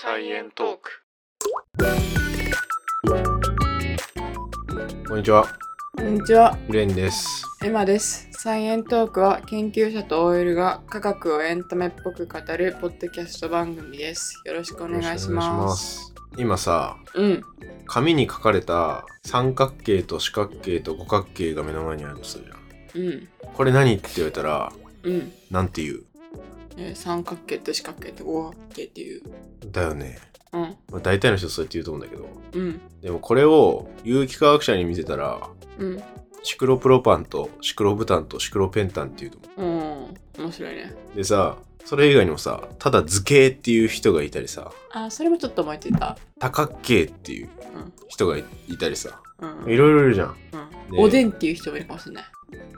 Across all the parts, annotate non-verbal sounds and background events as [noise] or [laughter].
サイエントーク。こんにちは、こんにちは、レンです。エマです。サイエントークは研究者と OL が科学をエンタメっぽく語るポッドキャスト番組です。よろしくお願いします。す今さ、うん、紙に書かれた三角形と四角形と五角形が目の前にあるとするじゃん。うん、これ何って言われたら、うん。なんて言う？えー三角形と四角形と五角形っていう。だよね。うん、まあ、大体の人そうやって言うと思うんだけど。うん、でもこれを有機化学者に見せたら、うん。シクロプロパンとシクロブタンとシクロペンタンっていうと思うん、面白いね。う。でさ、それ以外にもさ、ただ図形っていう人がいたりさ、あ、それもちょっと思いついた。多角形っていううん、人がいいたりさ、うん、いろいろいるじゃん。うん。でおでんっていう人もいるかもしれない。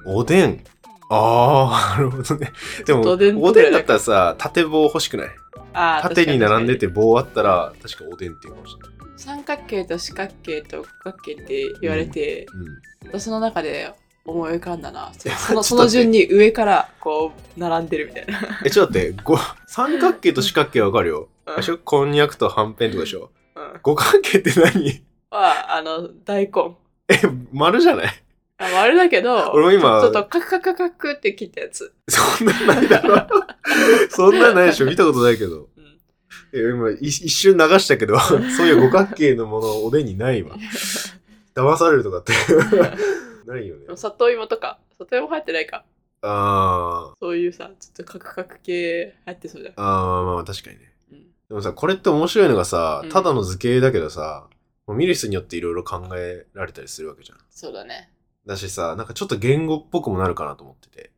おでん。ああ、なるほどね。[laughs] でも、おでんだったらさ、縦棒欲しくない？縦に並んで。て棒あったら、確かおでんっていうかもしれない。に三角形と四角形と五角形って言われて、うん。私の中で思い浮かんだな。そそのその順に上からこう並んでるみたいな。[laughs] え、ちょっと待って、ご三角形と四角形わかるよ。うんでしょこんにゃくとはんぺんとかでしょうん五角形って何？は、あの、大根。え、丸じゃない？あ丸だけど、俺も今ちょっとカクカクカクって切ったやつ。[laughs] そんなんないだろ。[laughs] そんなんないでしょ見たことないけど。うんえ、今、い一瞬流したけど、[laughs] そういう五角形のものおでんにないわ。騙されるとかって。ないよね。里芋とか。里芋入ってないか。あー。そういうさ、ちょっとカクカク系入ってそうじゃん。ああまあ確かにね。うんでもさ、これって面白いのがさうん、ただの図形だけどさ、もう見る人によっていろいろ考えられたりするわけじゃん。そうだね。だしさ、なんかちょっと言語っぽくもなるかなと思ってて。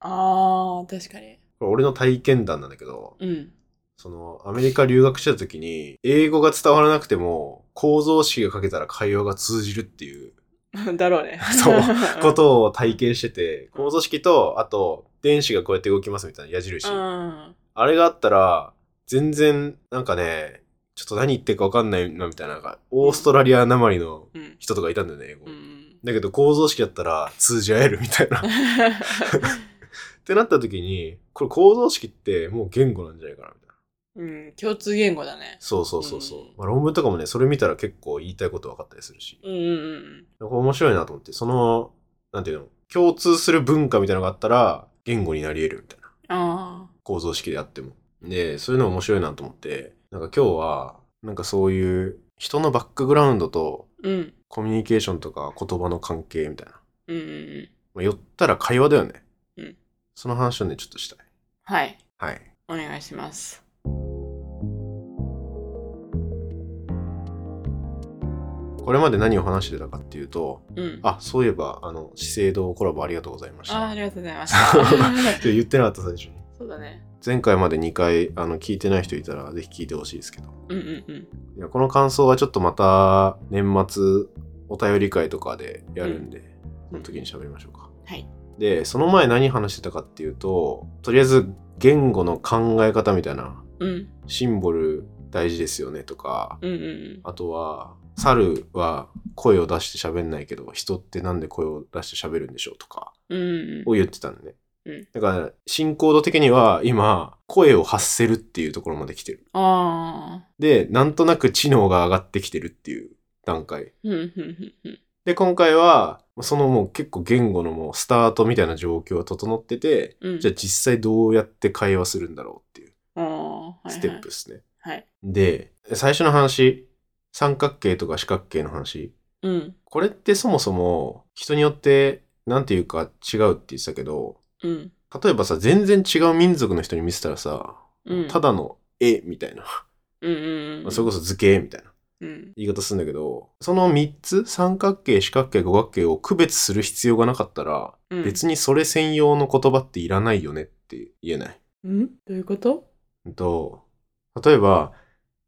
あー、確かに。これ俺の体験談なんだけど、うん。その、アメリカ留学してた時に、英語が伝わらなくても、構造式が書けたら会話が通じるっていう [laughs] だろうね。そう [laughs] ことを体験してて、構造式と、あと、電子がこうやって動きますみたいな矢印。うん。あれがあったら、全然、なんかね、ちょっと何言ってるか分かんないな、みたいな、なんか、オーストラリアなまりのうん。人とかいたんだよね、英語。うん。だけど、構造式だったら通じ合えるみたいな。[laughs] ってなった時に、これ構造式ってもう言語なんじゃないかな、みたいな。うん、共通言語だね。そうそうそうそう。うんまあ、論文とかもね、それ見たら結構言いたいこと分かったりするし。うんうんうん。これ面白いなと思って、その、なんていうの、共通する文化みたいなのがあったら、言語になり得るみたいな。あ構造式であっても。で、そういうの面白いなと思って、なんか今日は、なんかそういう人のバックグラウンドとあ。うん。コミュニケーションとか言葉の関係みたいな。うんうんうん。まあ、寄ったら会話だよね。うん。その話をね、ちょっとしたい。はい。はい。お願いします。これまで何を話してたかっていうと、うん。あ、そういえば、あの、資生堂コラボありがとうございましあーた。ありがとうございまし [laughs] って言ってなかった最初に。そうだね。前回まで2回、あの、聞いてない人いたら、ぜひ聞いてほしいですけど。うんうんうん。いやこの感想はちょっとまた年末お便り会とかでやるんで、その時に喋りましょうか。はい。で、その前何話してたかっていうと、とりあえず言語の考え方みたいな、うん。シンボル大事ですよねとか、うんうんあとは、猿は声を出して喋んないけど、人ってなんで声を出して喋るんでしょうとか、うん。うんを言ってたんでね。うんだから、進行度的には今、声を発せるっていうところまで来てる。ああ。で、なんとなく知能が上がってきてるっていう段階。で、今回は、そのもう結構言語のもうスタートみたいな状況が整ってて、うん。じゃあ実際どうやって会話するんだろうっていうステップですね。はい。で、最初の話、三角形とか四角形の話。うん。これってそもそも人によってなんていうか違うって言ってたけど、うん。例えばさ、全然違う民族の人に見せたらさ、うん。ただの絵みたいな、うんうんうん。まあそれこそ図形みたいなうん。言い方するんだけど、その3つ、三角形、四角形、五角形を区別する必要がなかったら、うん。別にそれ専用の言葉っていらないよねって言えない。うん？どういうこと？うんと、例えば、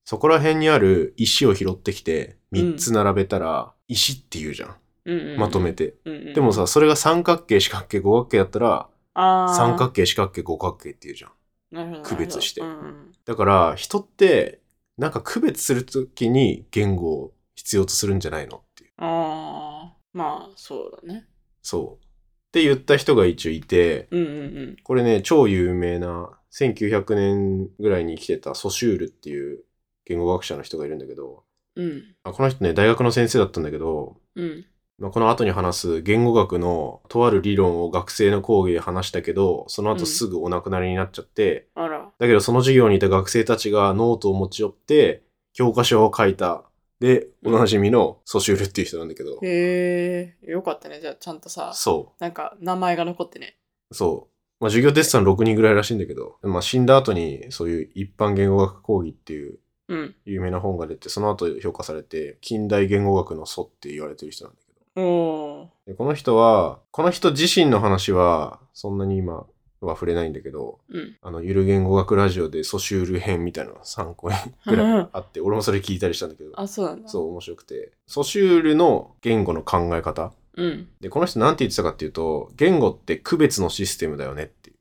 そこら辺にある石を拾ってきて、3つ並べたら、石って言うじゃん。うんうんうん。まとめて。うんうん。でもさ、それが三角形、四角形、五角形だったら。三角形、四角形、五角形って言うじゃん。区別してうんだから、人って、なんか区別するときに言語を必要とするんじゃないのっていう。ああ。まあ、そうだね。そう。って言った人が一応いて、うんうんうん。これね、超有名な、1900年ぐらいに生きてたソシュールっていう言語学者の人がいるんだけど、うん。あこの人ね、大学の先生だったんだけど、うん。まあ、この後に話す言語学のとある理論を学生の講義で話したけど、その後すぐお亡くなりになっちゃって、あら。だけどその授業にいた学生たちがノートを持ち寄って、教科書を書いた。で、おなじみのソシュールっていう人なんだけど、へえ、よかったね。じゃあ、ちゃんとさ、そなんか、名前が残ってね。う、そう。まあ、授業デッサン6人ぐらいらしいんだけど、まあ、死んだ後にそういう一般言語学講義っていううん。有名な本が出て、その後評価されて、近代言語学の祖って言われてる人なんだけど。おー。でこの人は、この人自身の話は、そんなに今は触れないんだけど、うん。あの、ゆる言語学ラジオでソシュール編みたいなのが3個ぐらいあって、俺もそれ聞いたりしたんだけど、あ、そうなんだ。そう面白くて。ソシュールの言語の考え方。うん。で、この人なんて言ってたかっていうと、言語って区別のシステムだよねっていう。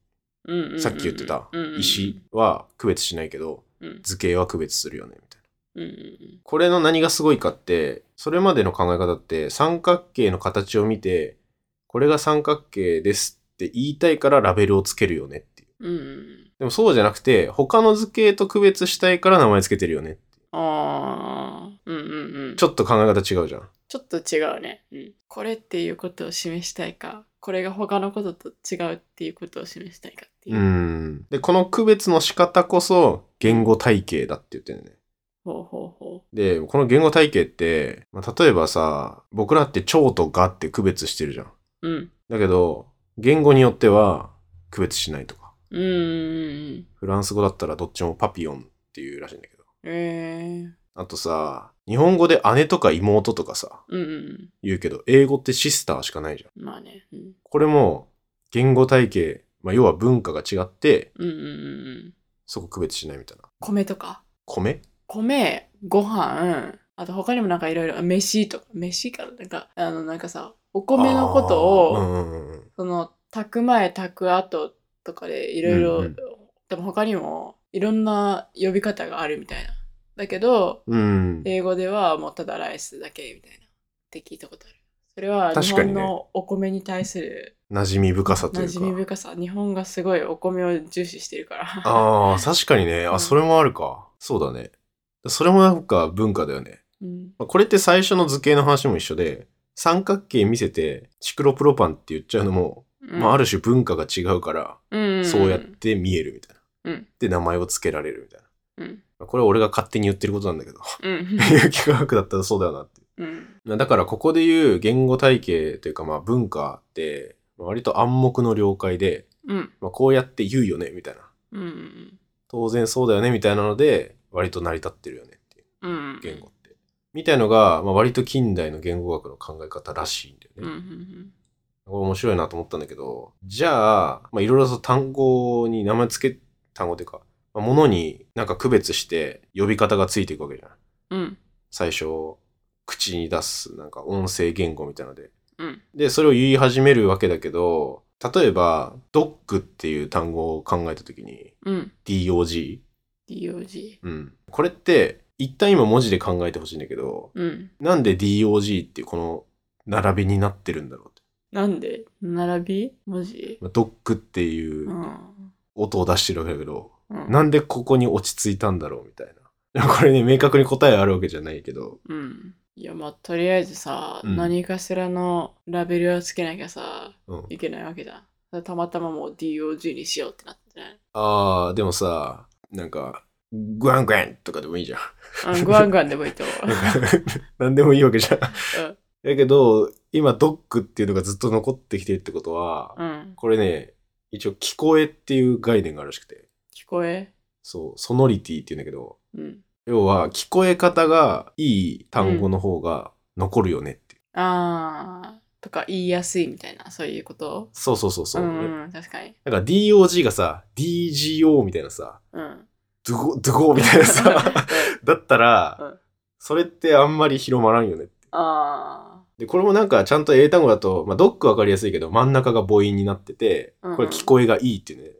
うんうんうんうん。さっき言ってたうんうんうん石は区別しないけど、うん。図形は区別するよね、みたいな。うんうんこれの何がすごいかって、それまでの考え方って三角形の形を見て、これが三角形ですって言いたいからラベルをつけるよねっていう。うん。でもそうじゃなくて、他の図形と区別したいから名前つけてるよね。ああ。うんうんうん。ちょっと考え方違うじゃん。ちょっと違うね。うん。これっていうことを示したいか、これが他のことと違うっていうことを示したいかっていうう。ん。で、この区別の仕方こそ言語体系だって言ってるね。ほうほうほで、この言語体系って、まあ、例えばさ、僕らって蝶とガって区別してるじゃん。う。うん。だけど、言語によっては区別しないとか。うんうんうん。フランス語だったらどっちもパピヨンっていうらしいんだけど。ええあとさ、日本語で姉とか妹とかさ、うんうん言うけど、英語ってシスターしかないじゃん。うん。まあね。うん。これも、言語体系、まあ、要は文化が違って、うんうんうんうん。そこ区別しないみたいな。米とか？米？米、ご飯、あと他にもなんかいろいろ、飯とか、飯かな？んか、あのなんかさ、お米のことを、うん。その、炊く前、炊く後とかでいろいろでも他にもいろんな呼び方があるみたいな。だけど、うん。英語ではもうただライスだけみたいな。って聞いたことある。それは日本のお米に対する馴染み深さという馴か。染み深さ。日本がすごいお米を重視してるから。ああ、確かにね。あ、うんそれもあるか。そうだね。それもなんか文化だよね。うん。まあこれって最初の図形の話も一緒で、三角形見せてシクロプロパンって言っちゃうのも、まあある種文化が違うから、うん、そうやって見えるみたいな。うん。で、名前を付けられるみたいな。うん。まあこれは俺が勝手に言ってることなんだけど。うん。有機化学だったらそうだよなって。うん。だからここで言う言語体系というかまあ文化って、まあ割と暗黙の了解で、うん。まあ、こうやって言うよねみたいな。うん。当然そうだよねみたいなので、割と成り立ってるよねっていううん。言語って。みたいのが、まあ、割と近代の言語学の考え方らしいんだうん。うよね。ん。これ面白いなと思ったんだけど、じゃあ、まあ、いろいろと単語に名前つけ、単語っていうか、まあ、物になんか区別して呼び方がついていくわけじゃん。うん。最初、口に出すなんか音声言語みたいなので。うん。で、それを言い始めるわけだけど、例えば、ドッグっていう単語を考えたときに、うん。DOG。DOG。うん。これって、一旦今文字で考えてほしいんだけど、うん。なんで DOG っていうこの並びになってるんだろうって。なんで？並び？文字？まあドッグっていううん音を出してるわけだけど、うん。なんでここに落ち着いたんだろうみたいな。これね、明確に答えあるわけじゃないけど、うん。いや、まあ、とりあえずさ、うん何かしらのラベルをつけなきゃさ、うん。いけないわけじゃん。たまたまもう DOG にしようってなってね。あー、でもさ、なんか、グワングワンとかでもいいじゃん。うん、グワングワンでもいいと思なんかなんでもいいわけじゃん。う。だけど、今、ドッグっていうのがずっと残ってきてるってことは、うん。うん。これね、一応聞こえっていう概念があるらしくて、聞こえ？そう、ソノリティっていうんだけど、うん。要は聞こえ方がいい単語の方が残るよねっていう。あー。とか言いやすいみたいな、そういうこと？そうそうそうそう。ん、うん、確かに。だから DOG がさ、DGO みたいなさ、うん。ドゥゴ、ドゥゴみたいなさ、[laughs] だったら、うんそれってあんまり広まらんよねって。あで、これもなんかちゃんと英単語だと、まあ、ドッグわかりやすいけど、真ん中が母音になってて、うんうんこれ聞こえがいいっていうね、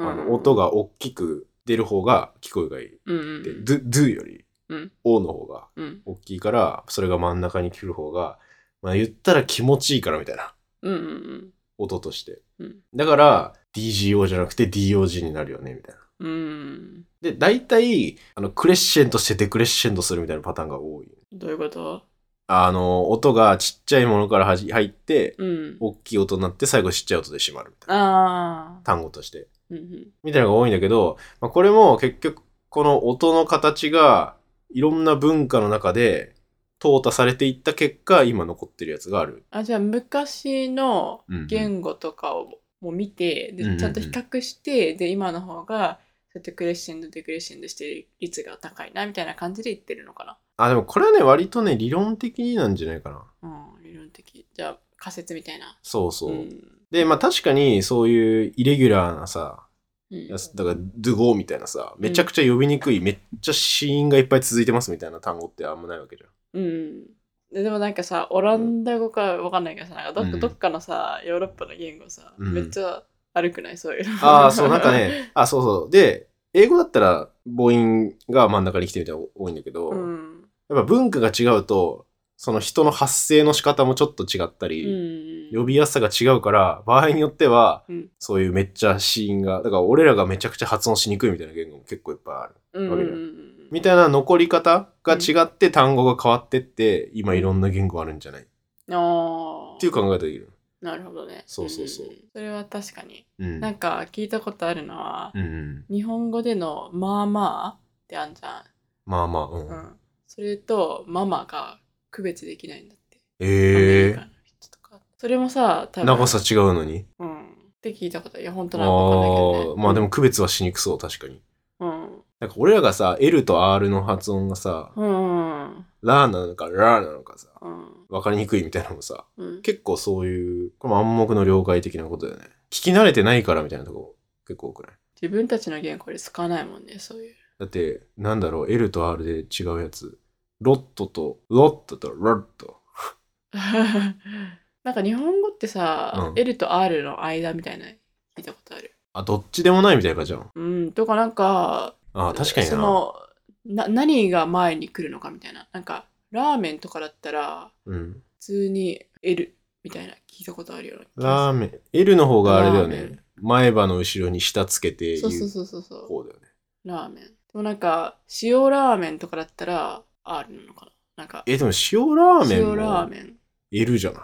ー。あの音が大きく出る方が聞こえがいい。うんうんで、ドゥ、ドゥより、うん。O の方がうん。大きいから、それが真ん中に来る方が、まあ言ったら気持ちいいからみたいな。うんうん音として。うん。だから、DGO じゃなくて DOG になるよね、みたいな。うん。で、大体、あの、クレッシェントしてデクレッシェントするみたいなパターンが多い。どういうこと？あの、音がちっちゃいものからはじ入って、うん。大きい音になって最後ちっちゃい音で閉まるみたいな。ああ。単語として。うんうん。みたいなのが多いんだけど、まあ、これも結局、この音の形が、いろんな文化の中で、淘汰されていった結果、今残ってるやつがある。あ、じゃあ昔のうんうん言語とかをも見て、うんうんうんで、ちゃんと比較して、で、今の方が、そうやってクレッシェンド、デクレッシェンドしてる率が高いな、みたいな感じで言ってるのかな？あ、でもこれはね、割とね、理論的になんじゃないかな。うん、理論的。じゃあ、仮説みたいな。そうそう。ん。で、まあ確かにそういうイレギュラーなさ、だから、ドゥゴーみたいなさ、めちゃくちゃ呼びにくい、めっちゃ死因がいっぱい続いてますみたいな単語ってあんまないわけじゃん。うん。ででもなんかさ、オランダ語かわかんないけどさ、なんかどどっかのさ、ヨーロッパの言語さ、うんめっちゃ悪くない？そういうの。ああ、そう、なんかね、[laughs] あ、そうそう。で、英語だったら母音が真ん中に来てみたいな多いんだけど、うん。やっぱ文化が違うと、その人の発声の仕方もちょっと違ったうり、ん。呼びやすさが違うから、場合によっては、うんそういうめっちゃ子音が、だから俺らがめちゃくちゃ発音しにくいみたいな言語も結構いっぱいある。うんわけだよみたいな残り方が違って単語が変わってって、今いろんな言語あるんじゃない？っああ。ていう考え方できる。なるほどね。そうそうそうんそれは確かに。うん。なんか聞いたことあるのは、うんうん。日本語でのまあまあってあんじゃまあまあ、うん。ん。うん。それとママが区別できないんだって。ええか。それもさ、多分長さ違うのに？うん。って聞いたことある。いや、本当あなのかわかんないけどね。まあでも区別はしにくそう、確かに。うん。なんか俺らがさ、L と R の発音がさ、うん。うん。ラーなのかラーなのかさ、うん。わかりにくいみたいなのもさ、うん。結構そういう、これも暗黙の了解的なことだよね。聞き慣れてないからみたいなとこ結構多くない？自分たちの言語で使わないもんね、そういう。だって、なんだろう、L と R で違うやつ。ロットと、ロットとロット。[laughs] なんか日本語ってさ、うん L と R の間みたいな聞いたことある。あ、どっちでもないみたいな感じじゃん。うん、とかなんか、あ確かにな。そのな何が前に来るのかみたいな。なんか、ラーメンとかだったら、うん。普通に L みたいな聞いたことあるようなラーメン。L の方があれだよラーメね。前歯の後ろに下つけて言そうそううそうそうそう。方だよね。ラーメン。でもなんか、塩ラーメンとかだったら R なのかななんか、え、でも塩ラーメン塩ラーもメン。L じゃない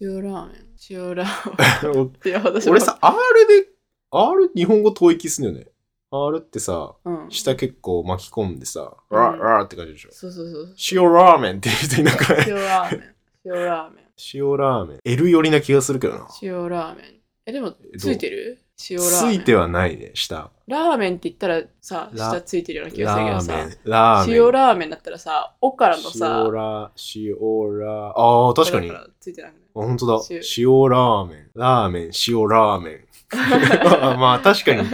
塩ラーメン。塩ラーメン。[laughs] 俺さ、R で、R 日本語遠い気すんだよね。R ってさ、うん、下結構巻き込んでさ、うんラーラーって感じでしょ。そうそうそう。塩ラーメンっていう人いなくない？塩ラーメン。塩ラーメン。塩ラーメン。L 寄りな気がするけどな。塩ラーメン。え、でも、ついてる？塩ラつーメン。いてはないね、下。ラーメンって言ったらさ、ラ下ついてるような気がするけどさラーメン。、ラーメン。塩ラーメンだったらさ、おからのさ、塩ラ、塩ラ、ああ、確かに。あ、おらついてなくない？本当だ。塩塩ラーメン。ラーメン、塩ラーメン。あ [laughs] [laughs] まあ、確かに。[laughs]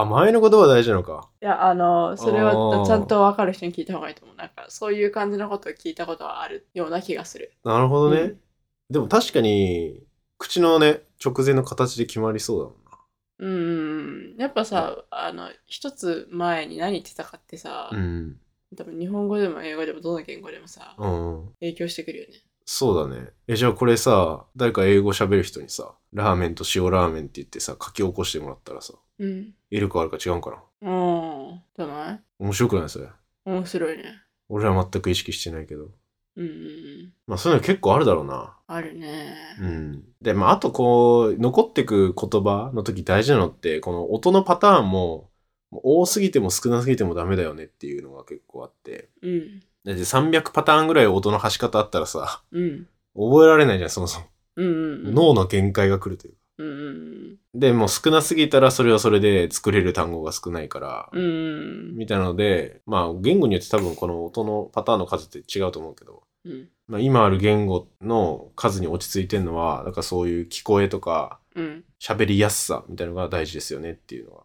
あ、前の言葉大事なのか。いや、あの、それあはーちゃんと分かる人に聞いた方がいいと思う。なんか、そういう感じのことを聞いたことはあるような気がする。なるほどね。うんでも確かに、口のね、直前の形で決まりそうだもんな。うん。やっぱさ、あの、一つ前に何言ってたかってさ、うん。多分日本語でも英語でもどの言語でもさ、うん。影響してくるよね。そうだね。え、じゃあこれさ、誰か英語喋る人にさ、ラーメンと塩ラーメンって言ってさ、書き起こしてもらったらさ、うん。L か R か違うんかなうん。じゃない？面白くない？それ。面白いね。俺は全く意識してないけど。うんうんうん。まあそういうの結構あるだろうな。あるね。うん。で、まああとこう、残ってく言葉の時大事なのって、この音のパターンも、もう多すぎても少なすぎてもダメだよねっていうのが結構あって。うん。だって300パターンぐらい音の発し方あったらさ、うん。覚えられないじゃん、そもそも。うんうんうん。脳の限界が来るというか。うんうんで、もう少なすぎたらそれはそれで作れる単語が少ないから、うん。みたいなので、まあ言語によって多分この音のパターンの数って違うと思うけど、うん。まあ、今ある言語の数に落ち着いてるのは、なんかそういう聞こえとかうん。喋りやすさみたいなのが大事ですよねっていうのが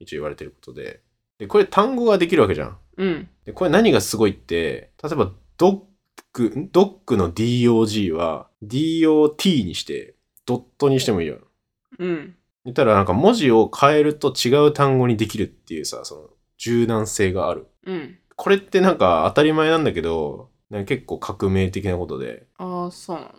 一応言われてることで。で、これ単語ができるわけじゃん。うん。うん。で、これ何がすごいって、例えばドッグ、んドッグの DOG は DOT にして、ドットにしてもいいよ。うん。言ったらなんか文字を変えると違う単語にできるっていうさ、その柔軟性がある。うん。これってなんか当たり前なんだけど、なんか結構革命的なことで、ああ、そうなの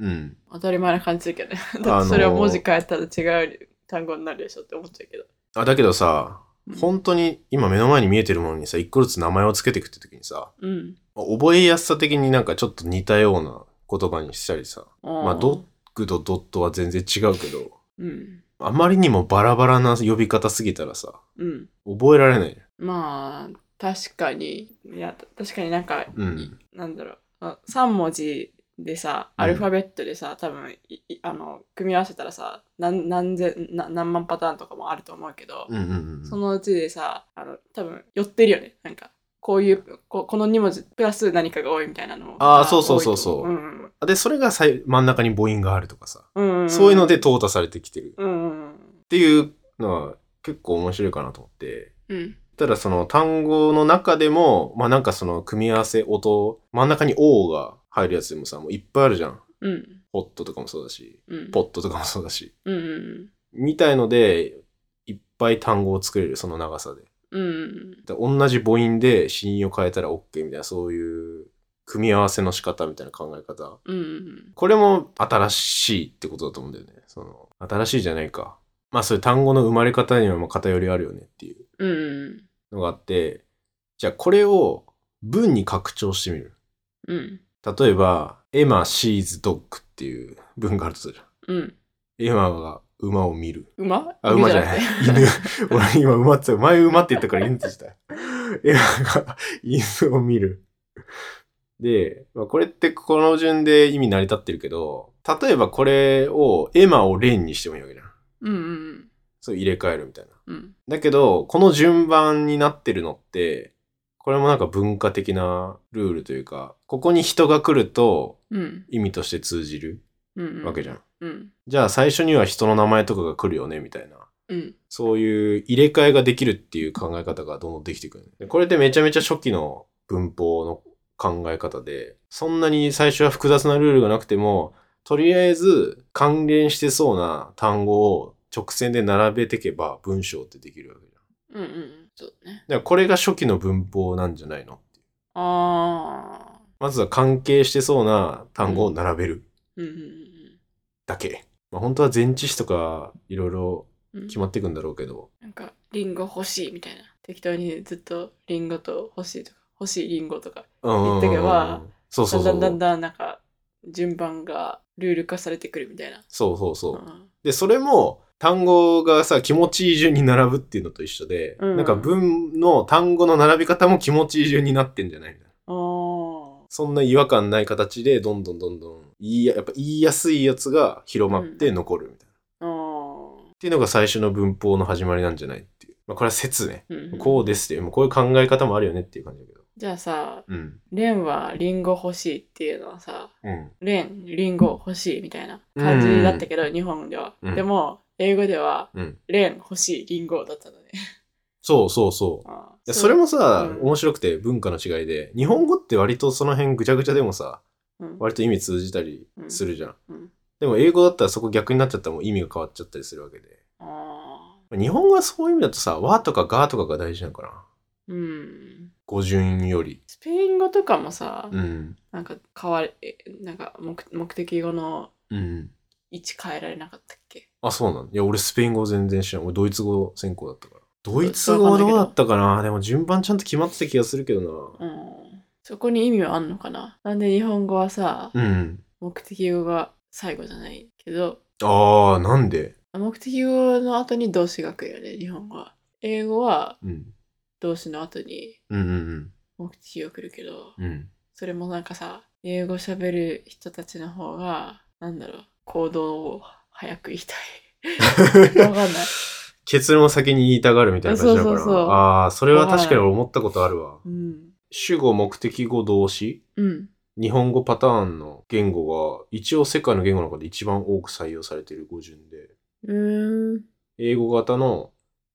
うん。当たり前な感じするけどね。[laughs] あのーだってそれを文字変えたら違う単語になるでしょって思っちゃうけど。あ、だけどさ、本当に今目の前に見えてるものにさ、一個ずつ名前をつけていくって時にさ、うん。覚えやすさ的になんかちょっと似たような言葉にしたりさ、まあドッグとドットは全然違うけど、うん。あまりにもバラバラな呼び方すぎたらさ、うん。覚えられない。まあ、確かに。いや、確かになんか、うん。なんだろう。あ3文字でさ、うんアルファベットでさ、多分いいあの組み合わせたらさ、何何千な何万パターンとかもあると思うけど、うんうんうん。そのうちでさ、あの多分寄ってるよね。なんか、こういう、ここの2文字プラス何かが多いみたいなのも。あーそうそうそうそううんで、それがさい真ん中に母音があるとかさ、うんうん。そういうので淘汰されてきてるうんうんっていうのは結構面白いかなと思って。うん。うん。ただその単語の中でも、まあなんかその組み合わせ、音、真ん中に O が入るやつでもさ、もういっぱいあるじゃん。うん。ホットとかもそうだし、うん。ポットとかもそうだし。うんうんみたいので、いっぱい単語を作れる、その長さで。うん。同じ母音で子音を変えたら OK みたいな、そういう組み合わせの仕方みたいな考え方。うん。うんこれも新しいってことだと思うんだよね。その、新しいじゃないか。まあそういう単語の生まれ方にはまあ偏りあるよねっていううん。うんのがあって、じゃあこれを文に拡張してみる。うん。例えば、エマ、シーズ、ドッグっていう文があるとする。うん。エマが馬を見る。馬？あ、馬じゃない。犬。[laughs] 俺今馬って前馬って言ったから犬って言った。エマが犬を見る。で、まあ、これってこの順で意味成り立ってるけど、例えばこれをエマをレンにしてもいいわけじゃん。うんうんそう入れ替えるみたいな。うん。だけど、この順番になってるのって、これもなんか文化的なルールというか、ここに人が来るとうん。意味として通じるうん。わけじゃん。うん。じゃあ最初には人の名前とかが来るよね、みたいな。うん。そういう入れ替えができるっていう考え方がどんどんできてくる。でこれってめちゃめちゃ初期の文法の考え方で、そんなに最初は複雑なルールがなくても、とりあえず関連してそうな単語を直線で並べていけば文章ってできるわけじゃん。うんうん。そうね。だからこれが初期の文法なんじゃないのっていうああ。まずは関係してそうな単語を並べるうんうんだけ。まあ、本当は前置詞とかいろいろうんうん。決まっていくんだろうけど、なんか、リンゴ欲しいみたいな。適当にずっとリンゴと欲しいとか、欲しいリンゴとか。言っとけば、そうそう。だんだんだんだんなんか、順番がルール化されてくるみたいな。そうそうそう。んで、それも単語がさ、気持ちいい順に並ぶっていうのと一緒で、うんなんか文の単語の並び方も気持ちいい順になってんじゃないそんな違和感ない形で、どんどんどんどん言いや、やっぱ言いやすいやつが広まって残るみたいな。あー。っていうのが最初の文法の始まりなんじゃないっていう。まあ、これは説ね。うんこうですっていう、もうこういう考え方もあるよねっていう感じだけど。じゃあさ、うん。レンはリンゴ欲しいっていうのはさ、うん。レン、リンゴ欲しいみたいな感じだったけど、日本では。うんでも、英語では、うん。レン欲しいリンゴだったのね。そうそうそう。やそれもさ、うん面白くて文化の違いで、日本語って割とその辺ぐちゃぐちゃでもさ、うん割と意味通じたりするじゃん。うんでも英語だったらそこ逆になっちゃったらもう意味が変わっちゃったりするわけで。あ日本語はそういう意味だとさ、和とかがとかが大事なのかな。ーうん。語順より。スペイン語とかもさ、うん。なんか変わり、えなんか目目的語のうん。位置変えられなかったっけ？あ、そうなんだ。いや、俺スペイン語全然知らん。俺ドイツ語専攻だったから。ドイツわかんないけどうだったかな？でも順番ちゃんと決まってた気がするけどうん。そこに意味はあんのかな？なんで日本語はさ、な。うん。目的語が最後じゃないけど、あー、なんで？目的語の後に動詞が来るよね、日本語は。英語はうん。動詞の後にうんうん目的語が来るけど、うん。うん。それもなんかさ、英語喋る人たちの方が、なんだろう、行動を早く言いたい。[laughs] わかんない。結論を先に言いたがるみたいな感じだから。そうそうそうああ、それは確かに俺思ったことあるわ。うん。主語、目的語、動詞うん。日本語パターンの言語が一応世界の言語の中で一番多く採用されている語順で、うーん。英語型の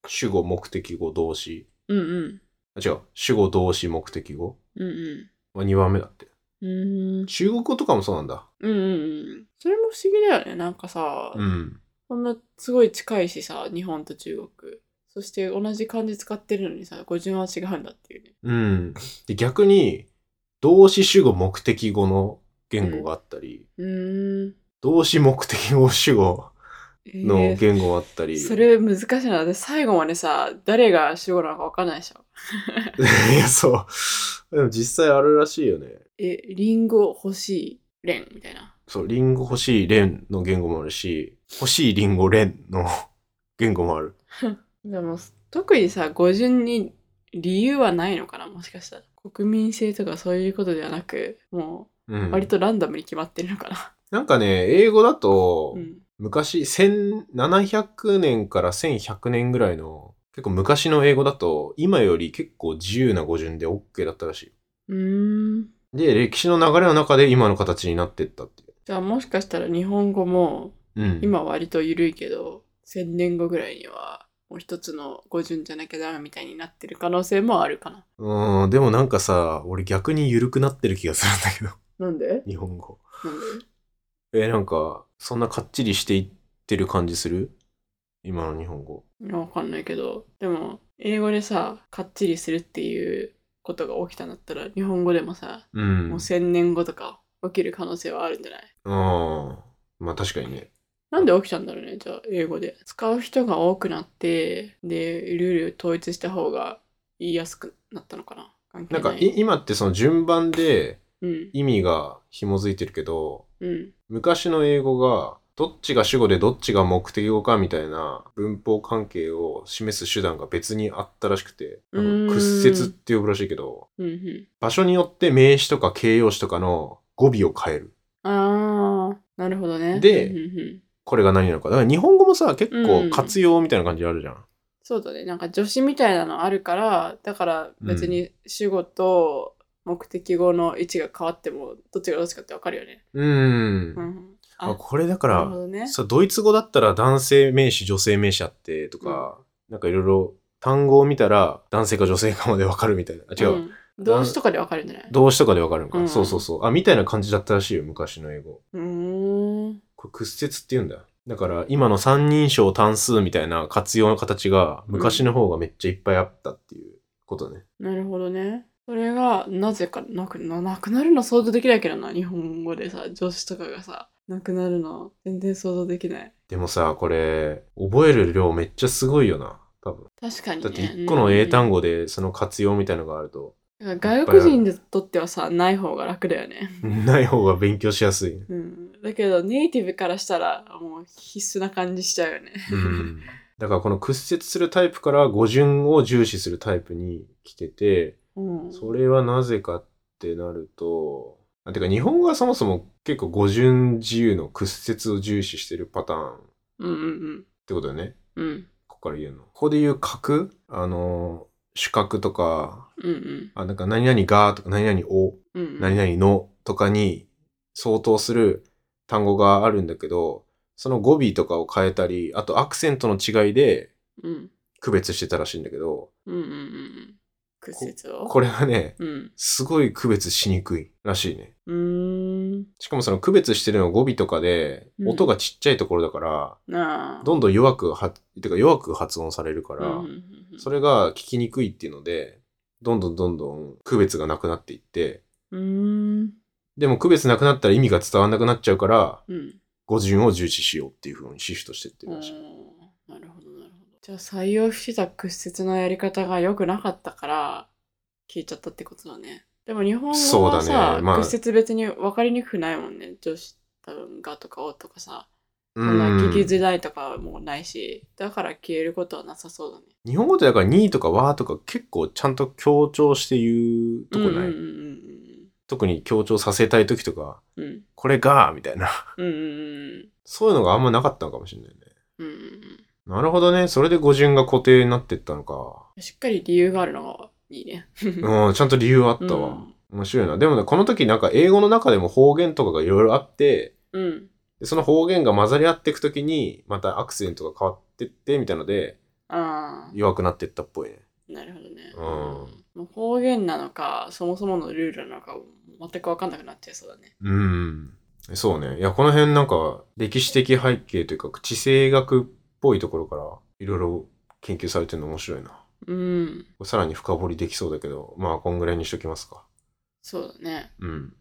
主語、目的語、動詞。うんうん。あ、違う。主語、動詞、目的語。うんうん。まあ、2番目だって。うーん。中国語とかもそうなんだ。うんうんうん。それも不思議だよね。なんかさ、うん。こんなすごい近いしさ、日本と中国。そして同じ漢字使ってるのにさ、語順は違うんだっていうね。うん。で、逆に、動詞、主語、目的語の言語があったり、うーん。動詞、目的語、主語、のえー言語もあったり。それ難しいな。で最後までさ、誰が主語なのか分かんないでしょ。[laughs] いや、そう。でも実際あるらしいよね。え、リンゴ欲しい、レンみたいな。そう、リンゴ欲しいレンの言語もあるし、欲しいリンゴレンの言語もある。[laughs] でも、特にさ、語順に理由はないのかなもしかしたら。国民性とかそういうことではなく、もうんう、割とランダムに決まってるのかな。なんかね、英語だと、うん。昔、1700年から1100年ぐらいの、結構昔の英語だと、今より結構自由な語順で OK だったらしい。うーん。で、歴史の流れの中で今の形になってったっていう。じゃあもしかしたら日本語も、うん。今割と緩いけど、1000年後ぐらいには、もう一つの語順じゃなきゃダメみたいになってる可能性もあるかな。うん、でもなんかさ、俺逆に緩くなってる気がするんだけど、[laughs] なんで？日本語。なんで？え、なんか、そんなかっちりしていってる感じする？今の日本語。いやわかんないけど、でも、英語でさ、かっちりするっていうことが起きたんだったら、日本語でもさ、うん。もう千年後とか起きる可能性はあるんじゃない？ああ。まあ確かにね。なんで起きたんだろうね、じゃあ、英語で。使う人が多くなって、で、ルール統一した方が言いやすくなったのかな。関係ない。なんかい今ってその順番でうん、意味が紐づいてるけど、うん、昔の英語がどっちが主語でどっちが目的語かみたいな文法関係を示す手段が別にあったらしくて、屈折って呼ぶらしいけど、うん、うん。場所によって名詞とか形容詞とかの語尾を変える。あー、なるほどね。でうんうんうんこれが何なのか。だから日本語もさ、結うん構活用みたいな感じあるじゃん。そうだね。なんか助詞みたいなのあるから、だから別に主語と目的語の位置が変わっても、どっちがどっちかってわかるよね。うーん。うん。あこれだから、ね。そうドイツ語だったら男性名詞、女性名詞あってとか、なんかいろいろ単語を見たら男性か女性かまでわかるみたいな。あ違う。ん動詞とかでわかるんじゃない？動詞とかでわかるのか、うんそうそうそう。あ、みたいな感じだったらしいよ、昔の英語。うーん。これ屈折って言うんだよ。だから今の三人称単数みたいな活用の形が昔の方がめっちゃいっぱいあったっていうことね。なるほどね。それがなぜかなくななくなるの想像できないけどな、日本語でさ、助詞とかがさ、なくなるの全然想像できない。でもさ、これ、覚える量めっちゃすごいよな。多分。確かにね。だって一個の英単語。語でその活用みたいのがあると、外国人にとってはさ、ない方が楽だよね。[laughs] ない方が勉強しやすい。うん。だけど、ネイティブからしたら、もう必須な感じしちゃうよね。うん。だからこの屈折するタイプから語順を重視するタイプに来てて、うん。それはなぜかってなると、あてか日本語はそもそも結構語順自由の屈折を重視してるパターンっうんうんてことだよね。うん。うん。ここから言うの。ここで言う角あの、主角とか、うんうん。あ、なんか何々がとか何々を、うんうん。何々のとかに相当する単語があるんだけど、その語尾とかを変えたり、あとアクセントの違いでうん。区別してたらしいんだけど、うんうんうんうん。屈折をこれがね、うん。すごい区別しにくいらしいね。うーん。しかもその区別してるの語尾とかで、うん音がちっちゃいところだから、なあ。どんどん弱くは、てか弱く発音されるから、うんうんうんうんそれが聞きにくいっていうので、どんどんどんどん区別がなくなっていって、うーん。でも区別なくなったら意味が伝わんなくなっちゃうから、うん。語順を重視しようっていう風にシフトしてってるうんらしい。じゃあ採用してた屈折のやり方が良くなかったから消えちゃったってことだね。でも日本語そうだはさ、ねまあ屈折別に分かりにくくないもんね。女子多分がとかおとかさ。うそんな聞きん。づらいとかもないし、だから消えることはなさそうだね。日本語ってだからにとかわとか結構ちゃんと強調して言うとこない、うんうん特に強調させたい時とか、うんうん。これがみたいな。うんうんうんそういうのがあんまなかったのかもしれないね。うんうんうんなるほどね。それで語順が固定になってったのか。うん。しっかり理由があるのがいいね。うん、ちゃんと理由あったわ。うん面白いな。でもね、この時なんか英語の中でも方言とかがいろいろあって、うん。でその方言が混ざり合っていく時に、またアクセントが変わってって、みたいので、ああ。弱くなってったっぽいね。なるほどね。うんもう方言なのか、そもそものルールなのか、全く分かんなくなっちゃいそうだね。うん。そうね。いや、この辺なんか、歴史的背景というか、地政学っぽいところから、いろいろ研究されてるの面白いな。うん。さらに深掘りできそうだけど、まあ、こんぐらいにしときますか。そうだね。うん。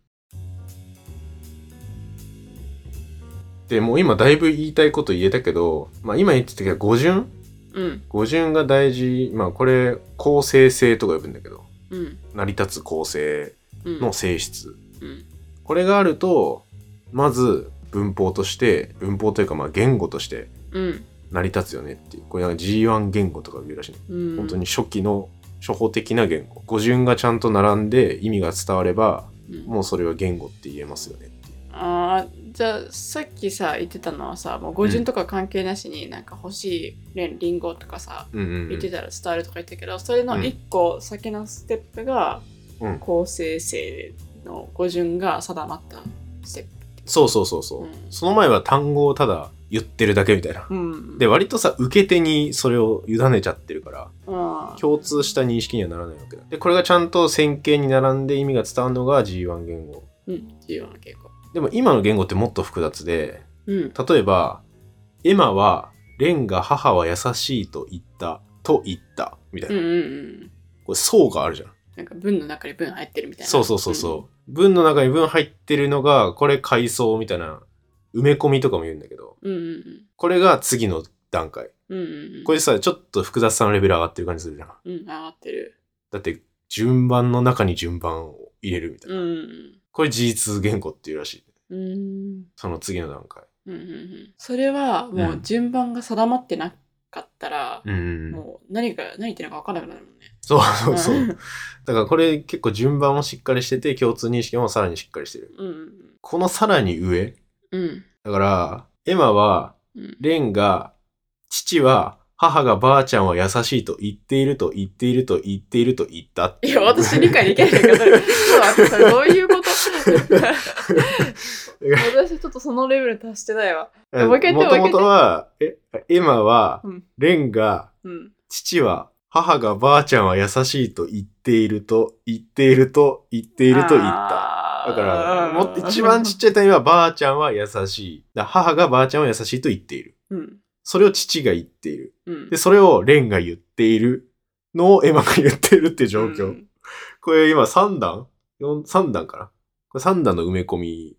で、もう今だいぶ言いたいこと言えたけど、まあ今言ってたけど、語順？うん。語順が大事。まあこれ、構成性とか呼ぶんだけど、うん。成り立つ構成うん。の性質。うん。これがあると、まず文法として、文法というかまあ言語としてうん。成り立つよねっていう。これなんか G1 言語とか言うらしいね。うん。本当に初期の初歩的な言語。語順がちゃんと並んで意味が伝われば、うん。もうそれは言語って言えますよねっていう。ああ、じゃあさっきさ言ってたのはさ、もう語順とか関係なしになんか欲しいレンリンゴとかさ、うんうん、うん。言ってたら伝わるとか言ったけど、それの一個先のステップがうん構成性の語順が定まったステッそうそうそうそう、うんその前は単語をただ言ってるだけみたいな。プ。うん。で、割とさ、受け手にそれを委ねちゃってるから、共通した認識にはならないわけだ。で、これがちゃんと線形に並んで意味が伝わるのが G1 言語。うん。重要な傾向。でも今の言語ってもっと複雑で、うん。例えば、エマは、レンが母は優しいと言った、と言った、みたいな。うんうんうん。これ層があるじゃん。なんか文の中に文入ってるみたいな。そうそうそうそう。文の中に文入ってるのが、これ階層みたいな、埋め込みとかも言うんだけど、うん。うんうんこれが次の段階。うん。うんうんうん。これさ、ちょっと複雑さのレベル上がってる感じするじゃん。うん、上がってる。だって、順番の中に順番を入れるみたいな。うんうんこれ G2 言語っていうらしい。うん。うん。その次の段階。うんうんうん。それはもう順番が定まってなかったら、うんうん。もう何が何言ってるのか分からなくなるもんね。そうそうそう。んだからこれ結構順番もしっかりしてて、共通認識もさらにしっかりしてる。うんこのさらに上。うん。うん。だから、エマは、うん。レンが、父は、母がばあちゃんは優しいと言っていると言っていると言っていると言ったっていや、私理解できないんだけど、それちょっと待って、それどういうこと [laughs] 私ちょっとそのレベルに達してないわ。もう一回言ってもともとは、え、エマはうん、レンが、うん。父は、母がばあちゃんは優しいと言っていると、言っていると、言っていると言った。だから、も一番ちっちゃい単位は、ばあちゃんは優しい。母がばあちゃんは優しいと言っている。うん。それを父が言っている。うんで、。それをレンが言っているのをエマが言っているっていう状況。うんこれ今3段 ?4、3段かな？これ3段の埋め込み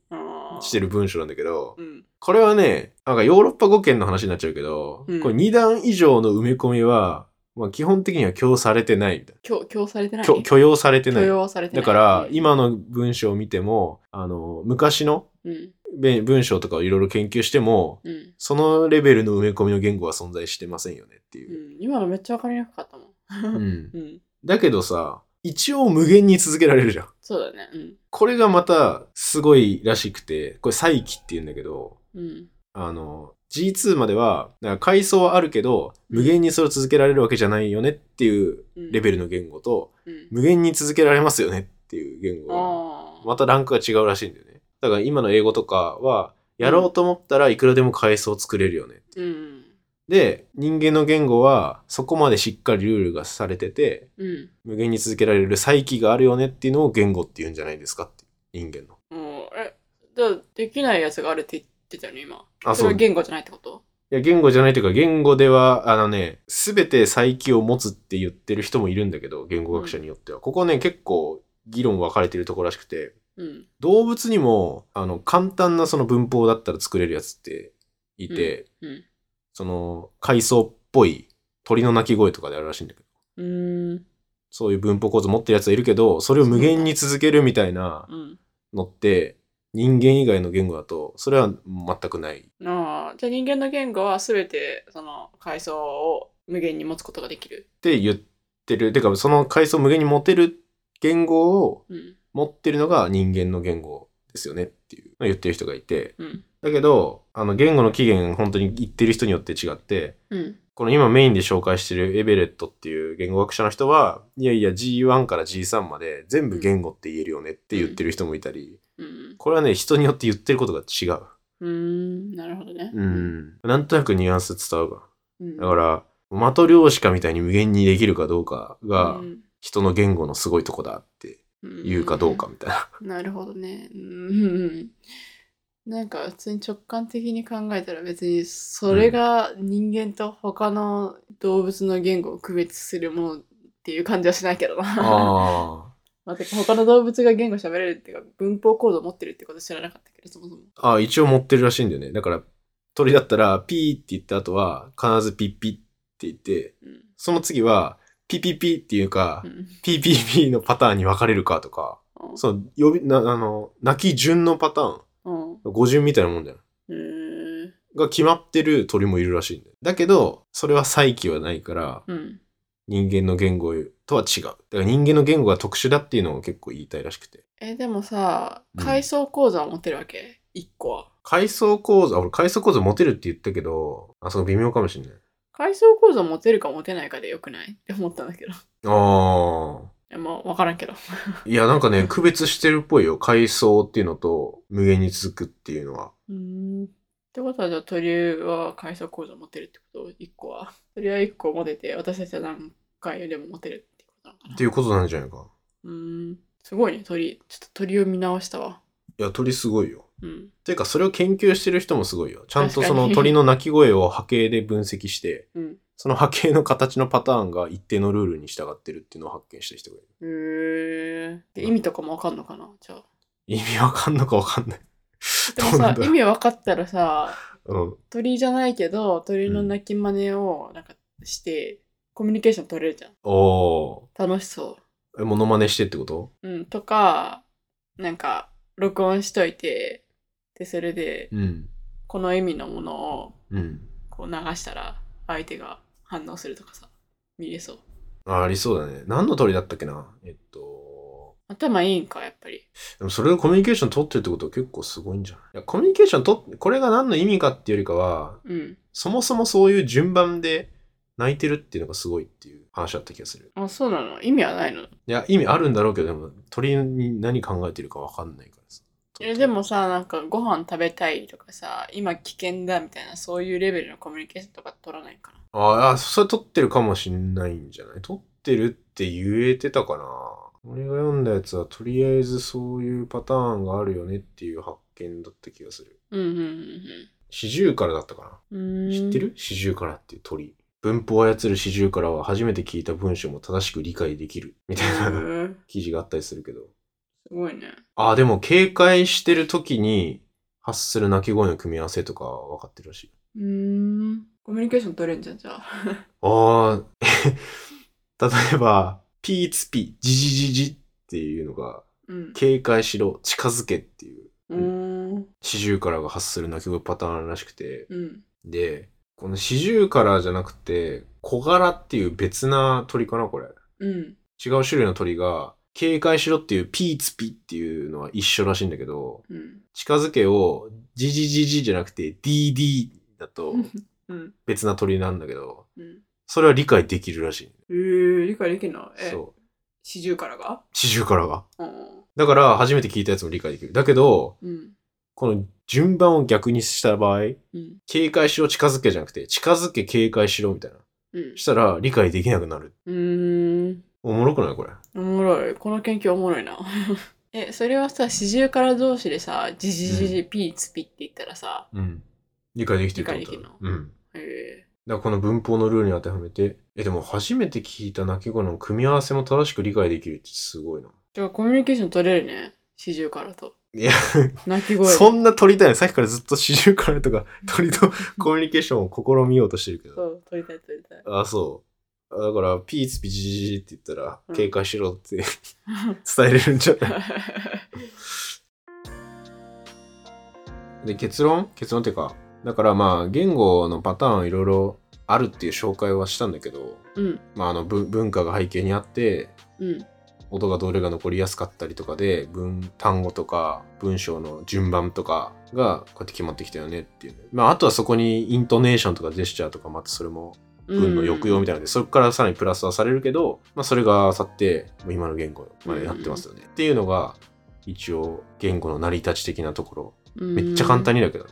してる文章なんだけど、うん。これはね、なんかヨーロッパ語圏の話になっちゃうけど、うんこれ2段以上の埋め込みは、まあ基本的には許容されてないみたい許許容されてなな。い？許許容されてな許い。容されてない。だから、うん、今の文章を見ても、あの、昔のうん。べ文章とかをいろいろ研究しても、うん。そのレベルの埋め込みの言語は存在してませんよねっていうう。ん。今のめっちゃわかりにくかったもん。うん。うん。だけどさ、一応無限に続けられるじゃん。そうだね。うん。これがまたすごいらしくて、これ再起って言うんだけど、うん。あの、G2 までは、だから階層はあるけど、無限にそれを続けられるわけじゃないよねっていううん。レベルの言語と、うん。無限に続けられますよねっていう言語。またランクが違うらしいんだよね。だから今の英語とかは、やろうと思ったらいくらでも階層作れるよね。うん。で、人間の言語はそこまでしっかりルールがされてて、うん。無限に続けられる再起があるよねっていうのを言語って言うんじゃないですかって。人間の。もう、え、じゃあできないやつがあるって言ってたよね、今。あ、そ。れはい言語じゃないってこと？や、言語じゃないというか、言語では、あのね、すべて再起を持つって言ってる人もいるんだけど、言語学者によっては。ここね、結構議論分かれてるところらしくて、うん。動物にも、あの、簡単なその文法だったら作れるやつっていて、うん。その、階層っぽい鳥の鳴き声とかであるらしいんだけど、う。そういう文法構造持ってるやつはいるけど、それを無限に続けるみたいなうん。のって、人間以外の言語だと、それは全くない。ああ、じゃあ人間の言語は全てその階層を無限に持つことができる。って言ってる。てか、その階層を無限に持てる言語をうん。持ってるのが人間の言語ですよねっていうのを言ってる人がいて。うん。だけど、あの、言語の起源本当に言ってる人によって違って、うん。この今メインで紹介してるエベレットっていう言語学者の人は、いやいや G1 から G3 まで全部言語って言えるよねって言ってる人もいたり、うん。これはね、人によって言ってることが違う。うーん。なるほどね。うん。なんとなくニュアンス伝わるかうん。な。だから、マトリョーシカみたいに無限にできるかどうかがうん人の言語のすごいとこだって言うかどうか。みたいな。なるほどね。うん。なんか普通に直感的に考えたら別にそれが人間と他の動物の言語を区別するものっていう感じはしないけどな。ああ。まあ、てか他の動物が言語喋れるっていうか文法コードを持ってるってこと知らなかったけどそもそもあ、一応持ってるらしいんだよね。だから、鳥だったら、ピーって言った後は、必ずピッピって言って、うんその次は、ピピピっていうか、うんピーピーピーのパターンに分かれるかとか、うんその、呼び、な、あの、泣き順のパターン、うん語順みたいなもんだよ。が決まってる鳥もいるらしいんだよ。だけど、それは再起はないから、うん人間の言語とは違う。だから人間の言語が特殊だっていうのを結構言いたいらしくて。えでもさうん階層構造は持ってるわけ？一個は階層構造、あ俺階層構造持てるって言ったけど、あ、そこ微妙かもしれない。階層構造持てるか持てないかでよくない？[laughs] って思ったんだけどああ。いやまあ分からんけど [laughs] いや、なんかね、区別してるっぽいよ。階層っていうのと、無限に続くっていうのは。うーんってことはじゃあ鳥は階層構造持てるってこと？一個は鳥は一個持てて私たちは何回でも持てるっていうことなんじゃないか。うーんすごいね鳥ちょっと鳥を見直したわいや、鳥すごいよ。うんていうか、それを研究してる人もすごいよ。ちゃんとその鳥の鳴き声を波形で分析して、うんその波形の形のパターンが一定のルールに従ってるっていうのを発見した人がいる。へえで意味とかも分かんのかな？じゃあ意味わかんのかわかんない。でもさ意味分かったらさうん。鳥じゃないけど鳥の鳴き真似をなんかして、コミュニケーション取れるじゃん。お楽しそー。え、モノマネしてってこと？ううんとかなんか録音しといてでそれでうん。この意味のものをうん。こう流したら相手が反応するとかさ見れそう。あ、ありそうだね。何の鳥だったっけな？えっと、頭いいんかやっぱり。でもそれでコミュニケーション取ってるってことは結構すごいんじゃない？いや、コミュニケーション取って、これが何の意味かっていうよりかは、うん。そもそもそういう順番で泣いてるっていうのがすごいっていう話だった気がする。あそうなの？意味はないの？いや、意味あるんだろうけど、でも鳥に何考えてるかわかんないからさ。えでもさなんかご飯食べたいとかさ今危険だみたいなそういうレベルのコミュニケーションとか取らないかな？ああ、それ撮ってるかもしんないんじゃない？撮ってるって言えてたかな。俺が読んだやつはとりあえずそういうパターンがあるよねっていう発見だった気がする。うんうんうん四十からだったかうん。な知ってる？四十からっていう鳥。文法を操る四十からは初めて聞いた文章も正しく理解できる。みたいへなー。記事があったりするけど。すごいね。ああ、でも警戒してる時に発する鳴き声の組み合わせとかは分かってるらしい。うーん。コミュニケーション取れんじゃんじゃあ。ああ、[laughs] 例えば、ピーツピ、ジジジジっていうのが、うん。警戒しろ、近づけっていう、四十からが発する鳴き声パターンらしくて、うん。で、この四十からじゃなくて、小柄っていう別な鳥かな、これ。うん違う種類の鳥が、警戒しろっていうピーツピっていうのは一緒らしいんだけど、うん近づけを、ジジジジじゃなくて、DD だと [laughs] うん別な鳥なんだけど、うんそれは理解できるらしい。えー、理解できんの？えそう。四十からが？四十からが。うんだから、初めて聞いたやつも理解できる。だけど、うんこの順番を逆にした場合、うん警戒しろ、近づけじゃなくて、近づけ、警戒しろみたいな。うんしたら、理解できなくなる。うーんおもろくないこれ？おもろいこの研究おもろいな [laughs] えそれはさ四十から同士でさジジジジピーツピって言ったらさうん。理解できてるってこと理解できうん。だかへらこの文法のルールに当てはめて、え、でも初めて聞いた鳴き声の組み合わせも正しく理解できるってすごいな。じゃあコミュニケーション取れるね四十からといや、鳴き声。でそんな鳥だよね。さっきからずっと四十からとか鳥と [laughs] コミュニケーションを試みようとしてるけど。そう取りたい取りたい。あ、そう。あだから、ピーツピジジジって言ったらう、ん。警戒しろって [laughs] 伝えれるんじゃない？で、結論？結論っていうか、だからまあ、言語のパターンいろいろあるっていう紹介はしたんだけど、うん。まあ、あの、文文化が背景にあって、うん音がどれが残りやすかったりとかで、文、単語とか文章の順番とかがこうやって決まってきたよねっていうね。まあ、あとはそこにイントネーションとかジェスチャーとか、またそれも文の抑揚みたいなので、そこからさらにプラスはされるけど、まあ、それがあさって、今の言語までなってますよね。っていうのが、一応、言語の成り立ち的なところ。めっちゃ簡単ににだけどね。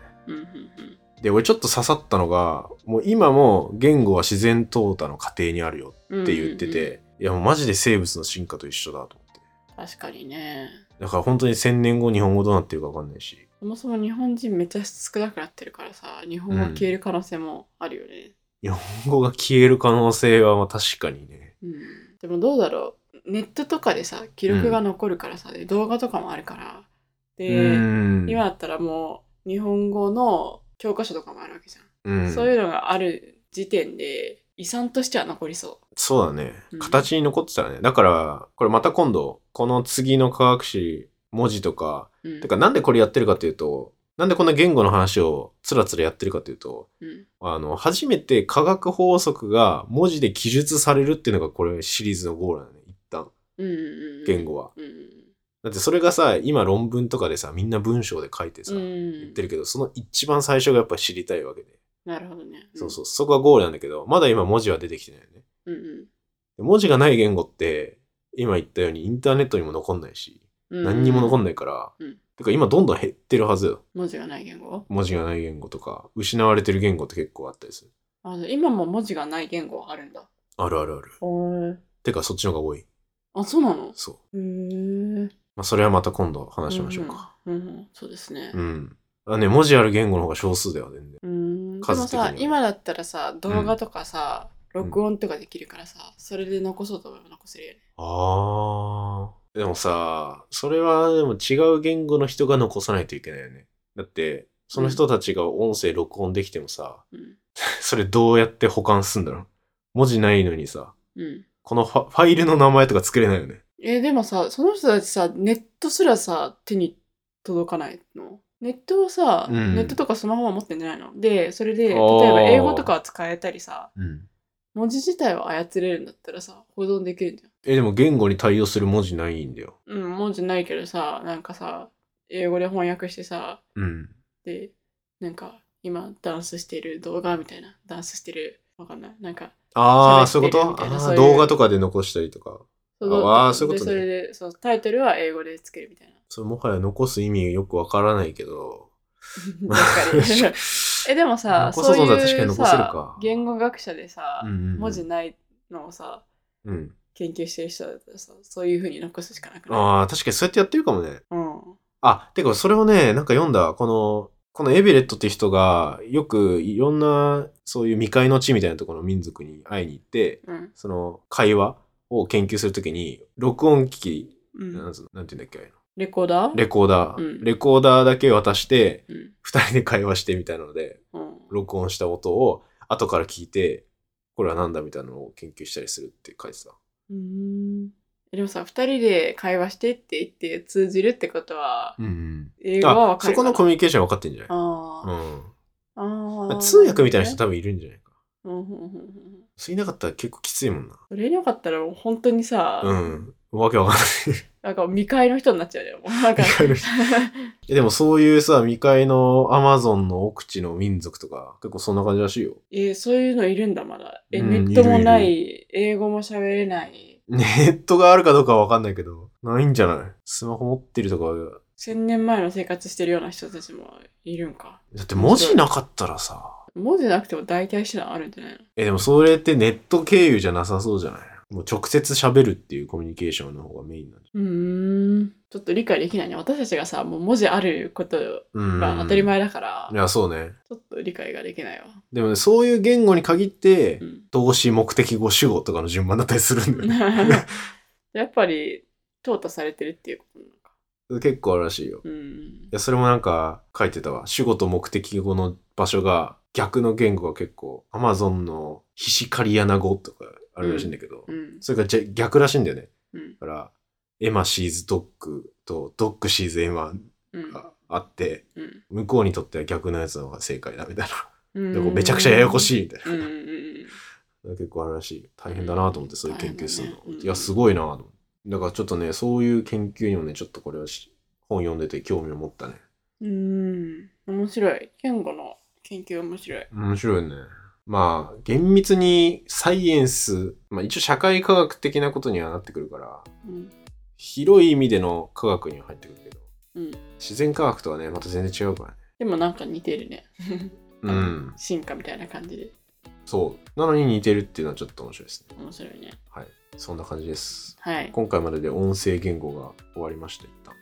で、俺ちょっと刺さったのが、もう今も言語は自然淘汰の過程にあるようんって言ってて、いやもうマジで生物の進化と一緒だと思って。確かにねだから本当に1000年後日本語どうなってるかわかんないし。そもそも日本人めっちゃ少なくなってるからさ日本語消える可能性もあるよね、日本語が消える可能性はまあ確かにね。うんでもどうだろうネットとかでさ記録が残るからさ、で動画とかもあるからうで、ん。今だったらもう日本語の教科書とかもあるわけじゃん、うん、そういうのがある時点で遺産としては残りそそうだねうん。形に残ってたらね。だから、これまた今度、この次の科学史、文字とか、う、うん、てかなんでこれやってるかというと、なんでこんな言語の話をつらつらやってるかというと、うんあの、初めて科学法則が文字で記述されるっていうのがこれシリーズのゴールなのね。一旦、うんうんうん、言語は。うんうんだってそれがさ、今論文とかでさ、みんな文章で書いてさ、うん、言ってるけど、その一番最初がやっぱ知りたいわけで。なるほどね、そうそう、そこがゴールなんだけど、まだ今文字は出てきてないよね。うんうんで文字がない言語って、今言ったようにインターネットにも残んないし、うん、何にも残んないから、うんてか今どんどん減ってるはずよ。文字がない言語？文字がない言語とか、失われてる言語って結構あったりする。あ今も文字がない言語あるんだあるあるある。てかそっちの方が多い。あそうなの？そう。へえまあそれはまた今度話しましょうか。うんうんうんそうですねうん。あね、文字ある言語の方が少数だよ、全然。うんでも数的にはさ今だったらさ動画とかさ、録音とかできるからさ、それで残そうと思えば残せるよねあー。でもさ、それはでも違う言語の人が残さないといけないよね。だって、その人たちが音声録音できてもさ、うん [laughs] それどうやって保管すんだろう文字ないのにさ、うんこのファファイルの名前とか作れないよね。えでもさその人たちさネットすらさ手に届かないの？ネットはさ、うんネットとかスマホは持ってんじゃないの？でそれで例えあーば英語とかは使えたりさうん。文字自体は操れるんだったらさ保存できるんじゃんえ、でも言語に対応する文字ないんだよ。うん文字ないけどさなんかさ英語で翻訳してさうん。でなんか今ダンスしてる動画みたいなダンスしてるわかんないなんかああ、そういうことあーみたいなそういう動画とかで残したりとか。あーそういうことねでそれでそうタイトルは英語でつけるみたいなそれもはや残す意味よくわからないけど。[laughs] 確かに [laughs] えでもさ残そういうさか言語学者でさ、うんうんうん。文字ないのをさうん。研究してる人だったらさそういうふうに残すしかなくない？ああ、確かにそうやってやってるかもね。うん。あ、てかそれをね、なんか読んだ、この、このエベレットって人が、よくいろんな、そういう未開の地みたいなところの民族に会いに行って、うん。その会話を研究するときに、録音機器、うん。なんて言うんだっけレコーダー？レコーダー、うんレコーダーだけ渡して、うん二人で会話してみたいなので、うん録音した音を後から聞いて、これはなんだみたいなのを研究したりするって書いてた。うーんでもさ2人で会話してって言って通じるってことはうんうん。英語はあ分、かそこのコミュニケーション分かってんじゃない？あーうん。あー通訳みたいな人多分いるんじゃないか。うんうんうんうんそれいなかったら結構きついもんな。それなかったらもう本当にさ、うん。わけわかんない。なんか未開の人になっちゃうよ。[laughs] もうでもそういうさ、未開のアマゾンの奥地の民族とか、結構そんな感じらしいよ。えーそういうのいるんだ、まだ。え、うんネットもないい英語も喋れない。ネットがあるかどうかはわかんないけど、ないんじゃない？スマホ持ってるとか、千年前の生活してるような人たちもいるんか。だって文字なかったらさ、文字なくても大体手段あるんじゃないの？え、でもそれってネット経由じゃなさそうじゃない？もう直接喋るっていうコミュニケーションの方がメインなんじうーん。ちょっと理解できないね。私たちがさ、もう文字あること。が当たり前だから、いや、そうね。ちょっと理解ができないわ。でもね、そういう言語に限ってう、ん。動詞、目的語、主語とかの順番だったりするんだよね。[laughs] やっぱり、淘汰されてるっていうことなのか。結構あるらしいよ。いうん。や、それもなんか書いてたわ。主語と目的語の場所が逆の言語が結構、アマゾンのヒシカリアナ語とかあるらしいんだけど、うん。それがじゃ逆らしいんだよね。うん。だから、エマシーズドッグとドッグシーズエマうん。があって、うん向こうにとっては逆のやつの方が正解だみたいな。うん。でめちゃくちゃややこしいみたいな。結構あるらしい。大変だなと思って、そういう研究するの。ねうんいや、すごいなと思って。だからちょっとね、そういう研究にもね、ちょっとこれはし本読んでて興味を持ったね。うん。うん。面白い。言語の研究面白い。面白いね。まあ、厳密にサイエンス、まあ一応社会科学的なことにはなってくるから、うん。広い意味での科学には入ってくるけど、うん。自然科学とはね、また全然違うからね。でもなんか似てるね。[laughs] うん。進化みたいな感じで。そう。なのに似てるっていうのはちょっと面白いですね。面白いね。はい。そんな感じです。はい。今回までで音声言語が終わりました、一旦。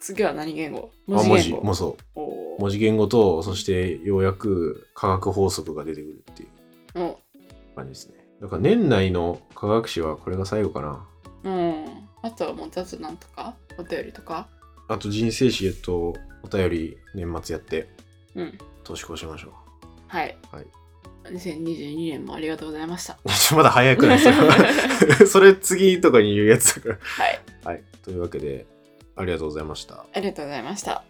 お、次は何言語？あ文字言語。もそう。文字言語と、そしてようやく科学法則が出てくるっていうお感じですね。だから年内の科学史はこれが最後かな。うん。あとはもう雑談とか、お便りとか？あと人生史へとお便り年末やってうん。年越しましょはい。はい。2022年もありがとうございました。[laughs] まだ早くないですか [laughs] それ次とかに言うやつだから。はい。はい。というわけで、ありがとうございました。ありがとうございました。